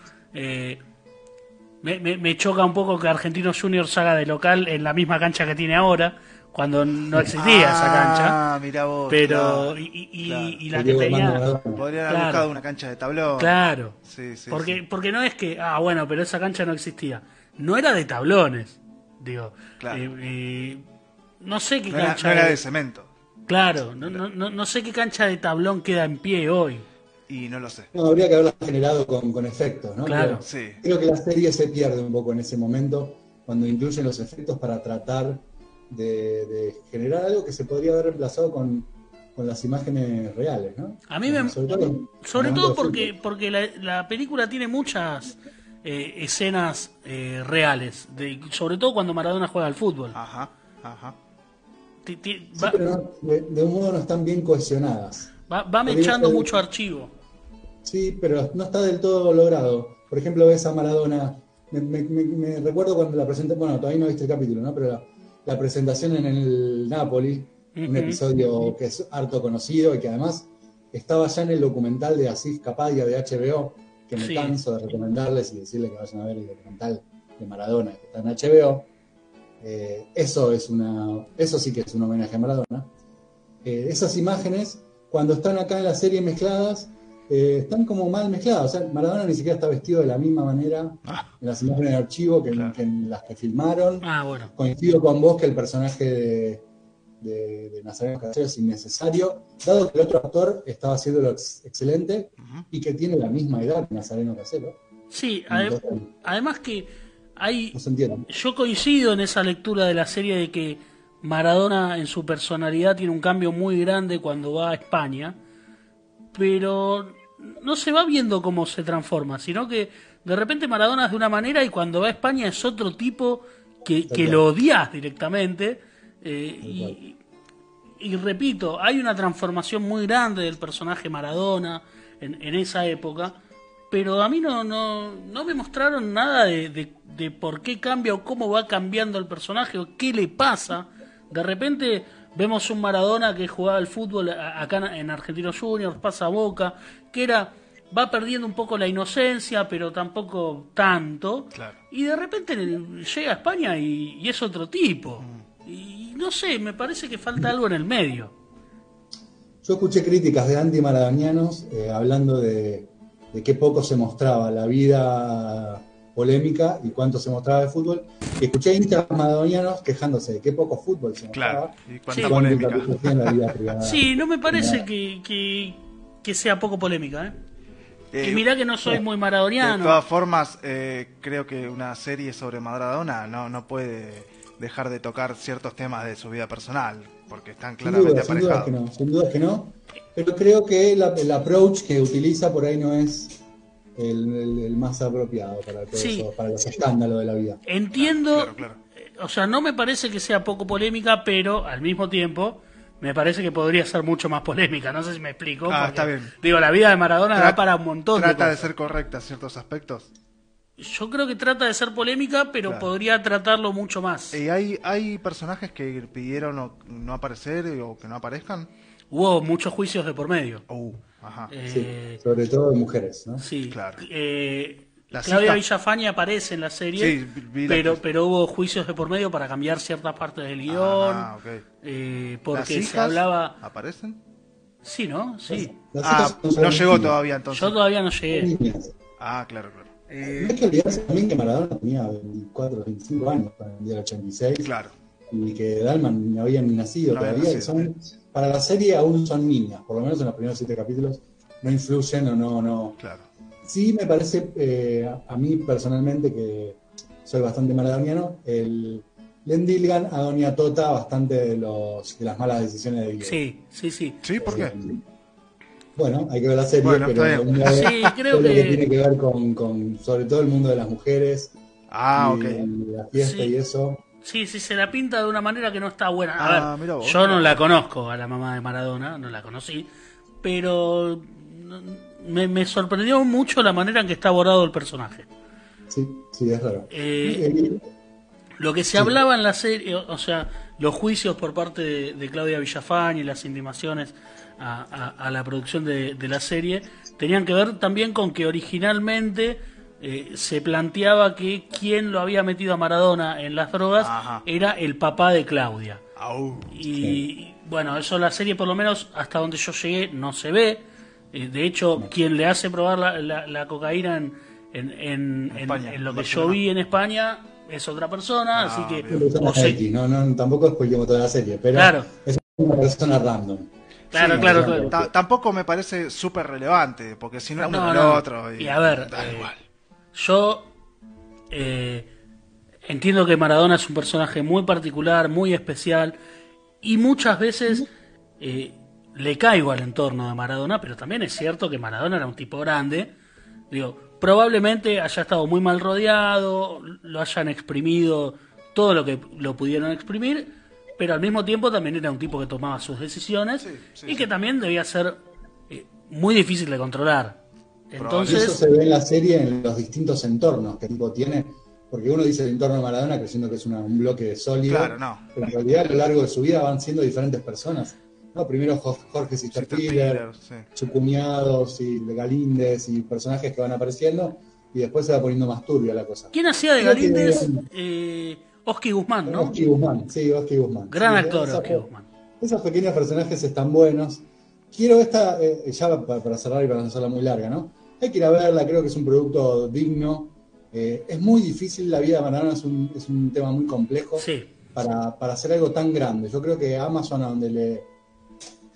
S2: me, choca un poco que Argentinos Juniors haga de local en la misma cancha que tiene ahora, cuando no existía esa cancha.
S3: Ah, mira vos.
S2: Pero,
S3: claro,
S2: y, y-
S3: claro.
S2: y la que tenía.
S3: Podrían haber
S2: Claro.
S3: buscado una cancha de tablón.
S2: Claro.
S3: Sí, sí,
S2: porque,
S3: sí.
S2: porque no es que, ah, bueno, pero esa cancha no existía. No era de tablones. Digo,
S3: Claro.
S2: eh, eh, no sé qué
S3: No era,
S2: cancha.
S3: no era
S2: de-
S3: cemento.
S2: Claro, no, no, no, no sé qué cancha de tablón queda en pie hoy.
S3: Y no lo sé.
S1: No, habría que haberla generado con, con efectos, ¿no?
S2: Claro.
S1: Pero
S3: Sí.
S1: creo que la serie se pierde un poco en ese momento cuando incluyen los efectos para tratar de, de generar algo que se podría haber reemplazado con, con las imágenes reales, ¿no?
S2: A mí me-
S1: sobre todo,
S2: Sobre porque, porque la, la película tiene muchas eh, escenas eh, reales, de, sobre todo cuando Maradona juega al fútbol.
S3: Ajá, ajá.
S1: Sí,
S2: va,
S1: pero no- de, de un modo no están bien cohesionadas.
S2: va- va mechando mucho archivo.
S1: Sí, pero no está del todo logrado. Por ejemplo, ves a Maradona. Me, me- me- me recuerdo cuando la presenté, bueno, todavía no viste el capítulo, ¿no? Pero la, la presentación en el Napoli, un
S2: Ujú.
S1: episodio que es harto conocido y que además estaba ya en el documental de Asís Capadia de HBO, que me
S2: Sí.
S1: canso de recomendarles y decirles que vayan a ver el documental de Maradona que está en HBO. Eh, eso es una, eso sí que es un homenaje a Maradona. Eh, esas imágenes, cuando están acá en la serie mezcladas, eh, están como mal mezcladas. O sea, Maradona ni siquiera está vestido de la misma manera
S3: Ah,
S1: en las imágenes de archivo que, en-
S3: Claro.
S1: que en las que filmaron.
S2: Ah, bueno.
S1: Coincido con vos que el personaje de, de, de Nazareno Casero es innecesario, dado que el otro actor estaba haciéndolo ex- excelente y que tiene la misma edad que Nazareno Casero.
S2: Sí, además que hay
S1: no se entiende.
S2: Yo coincido en esa lectura de la serie de que Maradona en su personalidad tiene un cambio muy grande cuando va a España, pero no se va viendo cómo se transforma, sino que de repente Maradona es de una manera y cuando va a España es otro tipo que, que lo odias directamente. eh, y, y repito, hay una transformación muy grande del personaje Maradona en, en esa época, pero a mí no, no, no me mostraron nada de, de- de por qué cambia o cómo va cambiando el personaje o qué le pasa. De repente vemos un Maradona que jugaba al fútbol a- acá en Argentinos Juniors, pasa a Boca, que era va perdiendo un poco la inocencia, pero tampoco tanto.
S3: Claro.
S2: Y de repente llega a España y, y es otro tipo. Y no sé, me parece que falta algo en el medio.
S1: Yo escuché críticas de anti-maradonianos eh, hablando de, de qué poco se mostraba la vida polémica y cuánto se mostraba de fútbol. Y escuché hinchas maradonianos quejándose de qué poco fútbol se
S3: Claro.
S1: mostraba.
S3: Y
S2: Sí.
S3: cuánta
S1: y cuánta
S3: polémica.
S1: repercusión en la vida privada.
S2: Sí, no me parece que, que, que sea poco polémica. ¿eh?
S3: Eh,
S2: y mirá que no soy muy
S3: De
S2: maradoniano.
S3: todas formas, eh, creo que una serie sobre Maradona no, no puede dejar de tocar ciertos temas de su vida personal, porque están
S1: Sin
S3: claramente
S1: sin duda
S3: aparejados.
S1: que no, sin duda que no. Pero creo que la- el approach que utiliza por ahí no es el, el- el más apropiado para, todo
S2: Sí.
S1: eso, para los escándalos de la vida.
S2: Entiendo,
S3: Claro, claro.
S2: eh, o sea, no me parece que sea poco polémica, pero al mismo tiempo me parece que podría ser mucho más polémica. No sé si me explico.
S3: Ah,
S2: porque,
S3: está bien.
S2: Digo, la vida de Maradona
S3: Tra-
S2: da para un montón
S3: Trata
S2: de
S3: ser correcta en ciertos aspectos.
S2: Yo creo que trata de ser polémica, pero
S3: Claro.
S2: podría tratarlo mucho más.
S3: ¿Y hay, hay personajes que pidieron no aparecer o que no aparezcan?
S2: Hubo muchos juicios de por medio.
S3: Uh, ajá.
S1: Sí,
S2: Eh,
S1: sobre todo de mujeres, ¿no?
S2: Sí,
S3: Claro.
S2: Eh,
S3: La
S2: Claudia
S3: cita-
S2: Villafañe aparece en la serie,
S3: Sí, vi la
S2: pero,
S3: que-
S2: pero hubo juicios de por medio para cambiar ciertas partes del guion,
S3: Ah, ok.
S2: eh,
S3: ¿Las
S2: porque se
S3: hijas
S2: hablaba...
S3: ¿Aparecen?
S2: Sí, ¿no? Sí.
S1: Las
S3: Ah, no llegó todavía entonces.
S2: Yo todavía no llegué.
S3: Ah, claro, claro.
S1: No hay que olvidarse también que Maradona tenía 24, 25 años para el día del 86
S3: Claro.
S1: y que Dalman no había ni nacido
S3: No había
S1: todavía. y
S3: nacido,
S1: son, para la serie aún son niñas, por lo menos en los primeros siete capítulos no influyen o no, no.
S3: Claro.
S1: Sí me parece, eh, a- mí personalmente, que soy bastante maradoniano, el Len Dilgan a Doña Tota bastante de, los, de las malas decisiones de Diego.
S2: Sí, sí, sí.
S3: ¿Sí? ¿Por qué?
S1: Bueno, hay que ver la serie,
S3: Bueno,
S1: pero
S3: está bien.
S1: uno ve
S2: Sí, creo
S1: que
S2: que-
S1: tiene que ver con, con, sobre todo el mundo de las mujeres
S3: Ah,
S1: y,
S3: ok.
S1: y la fiesta
S2: Sí.
S1: y eso.
S2: Sí, sí, se la pinta de una manera que no está buena. A
S3: Ah,
S2: ver,
S3: mira vos.
S2: yo no la conozco a la mamá de Maradona, no la conocí, pero me, me sorprendió mucho la manera en que está abordado el personaje.
S1: Sí, sí, es raro.
S2: Eh,
S1: Eh,
S2: Lo que se hablaba en la serie, o o sea, los juicios por parte de, de Claudia Villafán y las intimaciones a, a- a la producción de, de la serie, tenían que ver también con que originalmente eh, se planteaba que quien lo había metido a Maradona en las drogas
S3: Ajá.
S2: era el papá de Claudia.
S3: Au.
S2: Y bueno, eso la serie por lo menos hasta donde yo llegué no se ve. Eh, de hecho, quien le hace probar la, la- la cocaína en, en, en- en-
S3: España,
S2: en lo que yo vi en España es otra persona,
S3: Ah,
S2: así que
S3: bien.
S1: Lo usan
S2: o
S1: a
S2: se-
S1: X, no, no, tampoco spoilemos toda la serie, pero
S2: Claro.
S1: es una persona random.
S2: Claro,
S1: Sí,
S2: claro,
S1: no,
S2: claro.
S3: Ta- tampoco me parece súper relevante, porque si no es uno
S2: No,
S3: el
S2: no.
S3: otro. Y,
S2: Y a ver,
S3: da
S2: eh,
S3: igual.
S2: Yo eh, entiendo que Maradona es un personaje muy particular, muy especial, y muchas veces eh, le caigo al entorno de Maradona, pero también es cierto que Maradona era un tipo grande. Digo, probablemente haya estado muy mal rodeado, lo hayan exprimido todo lo que lo pudieron exprimir, pero al mismo tiempo también era un tipo que tomaba sus decisiones
S3: Sí, sí,
S2: y que también debía ser eh, muy difícil de controlar.
S1: Y eso
S2: Entonces,
S1: se ve en la serie en los distintos entornos que tipo tiene, porque uno dice el entorno de Maradona creyendo que es una- un bloque sólido,
S3: Claro, no.
S1: pero en realidad a lo largo de su vida van siendo diferentes personas. ¿no? Primero Jo- Jorge
S3: Sister
S1: Sisterpiller,
S3: Piller, sí.
S1: su cuñado, y Galíndez y personajes que van apareciendo, y después se va poniendo más turbia la cosa.
S2: ¿quién hacía de Galíndez? Eh, Oski Guzmán, ¿no?
S1: Oski Guzmán, sí, Oski Guzmán.
S2: Gran
S1: Sí,
S2: actor, Oski Guzmán.
S1: Esos pequeños personajes están buenos. Quiero esta, eh, ya para, para cerrar y para no hacerla muy larga, ¿no? Hay que ir a verla, creo que es un producto digno. Eh, es muy difícil, la vida de Maradona es un, es un tema muy complejo
S2: Sí,
S1: para, para hacer algo tan grande. Yo creo que Amazon, a donde le,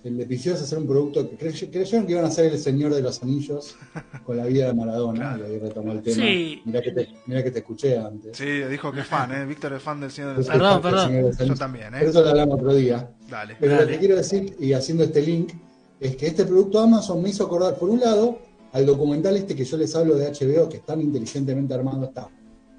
S1: le pidió es hacer un producto que crey- creyeron que iban a ser el Señor de los Anillos con la vida de Maradona, y ahí retomó el tema.
S2: Sí.
S1: Mirá, que te, mirá que te escuché antes.
S3: Sí, dijo que es fan, ¿eh? Víctor es fan del Señor de los
S2: Perdón,
S3: Anillos.
S2: perdón.
S1: Señor de los
S3: Yo también,
S1: Pero
S3: ¿eh?
S1: eso lo hablamos otro día.
S3: Dale.
S1: Pero
S2: Dale.
S1: lo que quiero decir, y haciendo este link, es que este producto Amazon me hizo acordar, por un lado, al documental este que yo les hablo de HBO, que tan inteligentemente armado está,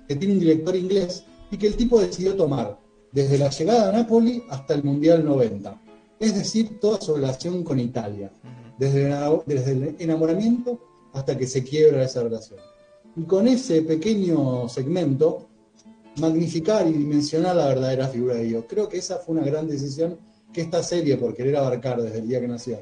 S1: que tiene un director inglés y que el tipo decidió tomar desde la llegada a Napoli hasta el Mundial 90. Es decir, toda su relación con Italia, desde el, enamo- desde el enamoramiento hasta que se quiebra esa relación. Y con ese pequeño segmento magnificar y dimensionar la verdadera figura de Dios. Creo que esa fue una gran decisión que esta serie, por querer abarcar desde el día que nació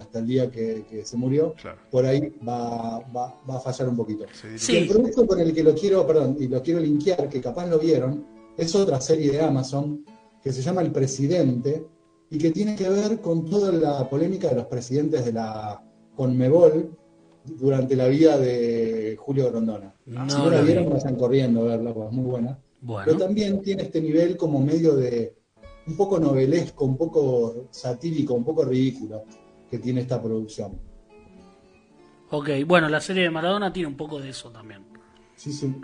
S1: hasta el día que, que se murió,
S3: Claro.
S1: por ahí va, va- va a fallar un poquito.
S3: Sí.
S1: Y el producto con el que lo quiero, perdón, y lo quiero linkear, que capaz lo vieron, es otra serie de Amazon que se llama El Presidente y que tiene que ver con toda la polémica de los presidentes de la Conmebol durante la vida de Julio Grondona.
S2: No
S1: si no la
S2: la vi.
S1: vieron, vayan corriendo a verla, porque es muy buena. Pero
S2: Bueno,
S1: también tiene este nivel como medio de un poco novelesco, un poco satírico, un poco ridículo que tiene esta producción.
S2: ok. Bueno, la serie de Maradona tiene un poco de eso también.
S1: Sí, sí.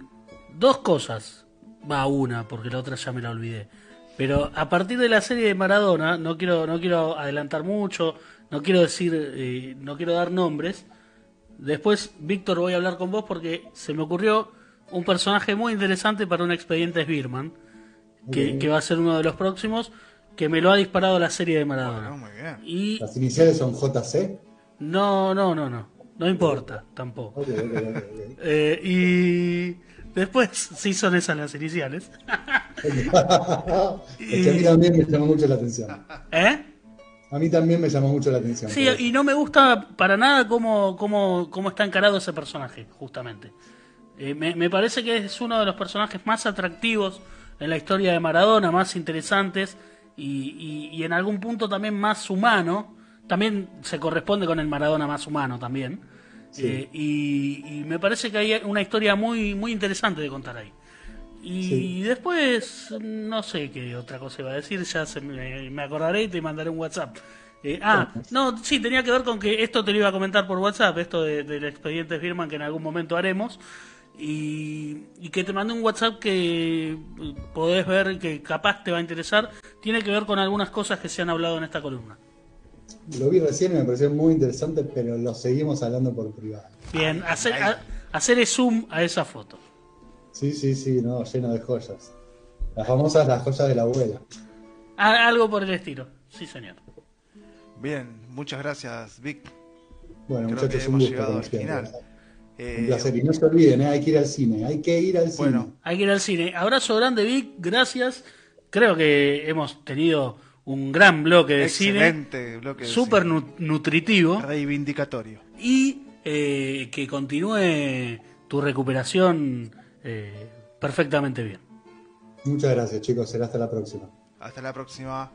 S2: Dos cosas. Va una, porque la otra ya me la olvidé. Pero a partir de la serie de Maradona, no quiero, no quiero adelantar mucho, no quiero decir, eh, no quiero dar nombres. Después, Víctor, voy a hablar con vos porque se me ocurrió un personaje muy interesante para un expediente Birman, que, va a ser uno de los próximos, que me lo ha disparado la serie de
S3: Bueno,
S2: Maradona.
S3: muy bien.
S2: Y
S1: Las iniciales son JC.
S2: no, no, no, no, no importa tampoco.
S1: Ok, ok, ok, ok.
S2: Eh, y después, sí son esas las iniciales.
S1: Es que a mí también me llamó mucho la atención.
S2: ¿Eh?
S1: A mí también me llamó mucho la atención.
S2: Sí, y no me gusta para nada cómo, cómo, cómo está encarado ese personaje, justamente. Eh, me, me parece que es uno de los personajes más atractivos en la historia de Maradona, más interesantes y, y- y en algún punto también más humano. También se corresponde con el Maradona más humano también. Eh, y, y me parece que hay una historia muy, muy interesante de contar ahí. Y
S1: Sí.
S2: después, no sé qué otra cosa iba a decir, ya se me, me acordaré y te mandaré un WhatsApp. Eh, ah, no, sí, tenía que ver con que esto te lo iba a comentar por WhatsApp, esto de- del expediente Firman que en algún momento haremos. Y, y que te mandé un WhatsApp que eh, podés ver que capaz te va a interesar. Tiene que ver con algunas cosas que se han hablado en esta columna.
S1: Lo vi recién y me pareció muy interesante, pero lo seguimos hablando por privado.
S2: Bien, hacer, a- zoom a esa foto.
S1: Sí, sí, sí, no, lleno de joyas. Las famosas las joyas de la abuela.
S2: Ah, algo por el estilo. Sí, señor.
S3: Bien, muchas gracias, Vic.
S1: Bueno,
S3: Creo
S1: muchachos,
S3: que
S1: un
S3: hemos
S1: gusto.
S3: llegado
S1: como
S3: al
S1: siempre.
S3: final. Eh,
S1: Un placer. Y no se olviden, ¿eh? hay que ir al cine. Hay que ir al cine.
S3: Bueno,
S2: Hay que ir al cine. Abrazo grande, Vic. Gracias. Creo que hemos tenido un gran bloque de
S3: excelente bloque de
S2: cine. Súper
S3: cine.
S2: nu- nutritivo.
S3: reivindicatorio.
S2: Y eh, que continúe tu recuperación eh, perfectamente bien.
S1: Muchas gracias, chicos. Será hasta la próxima.
S3: Hasta la próxima.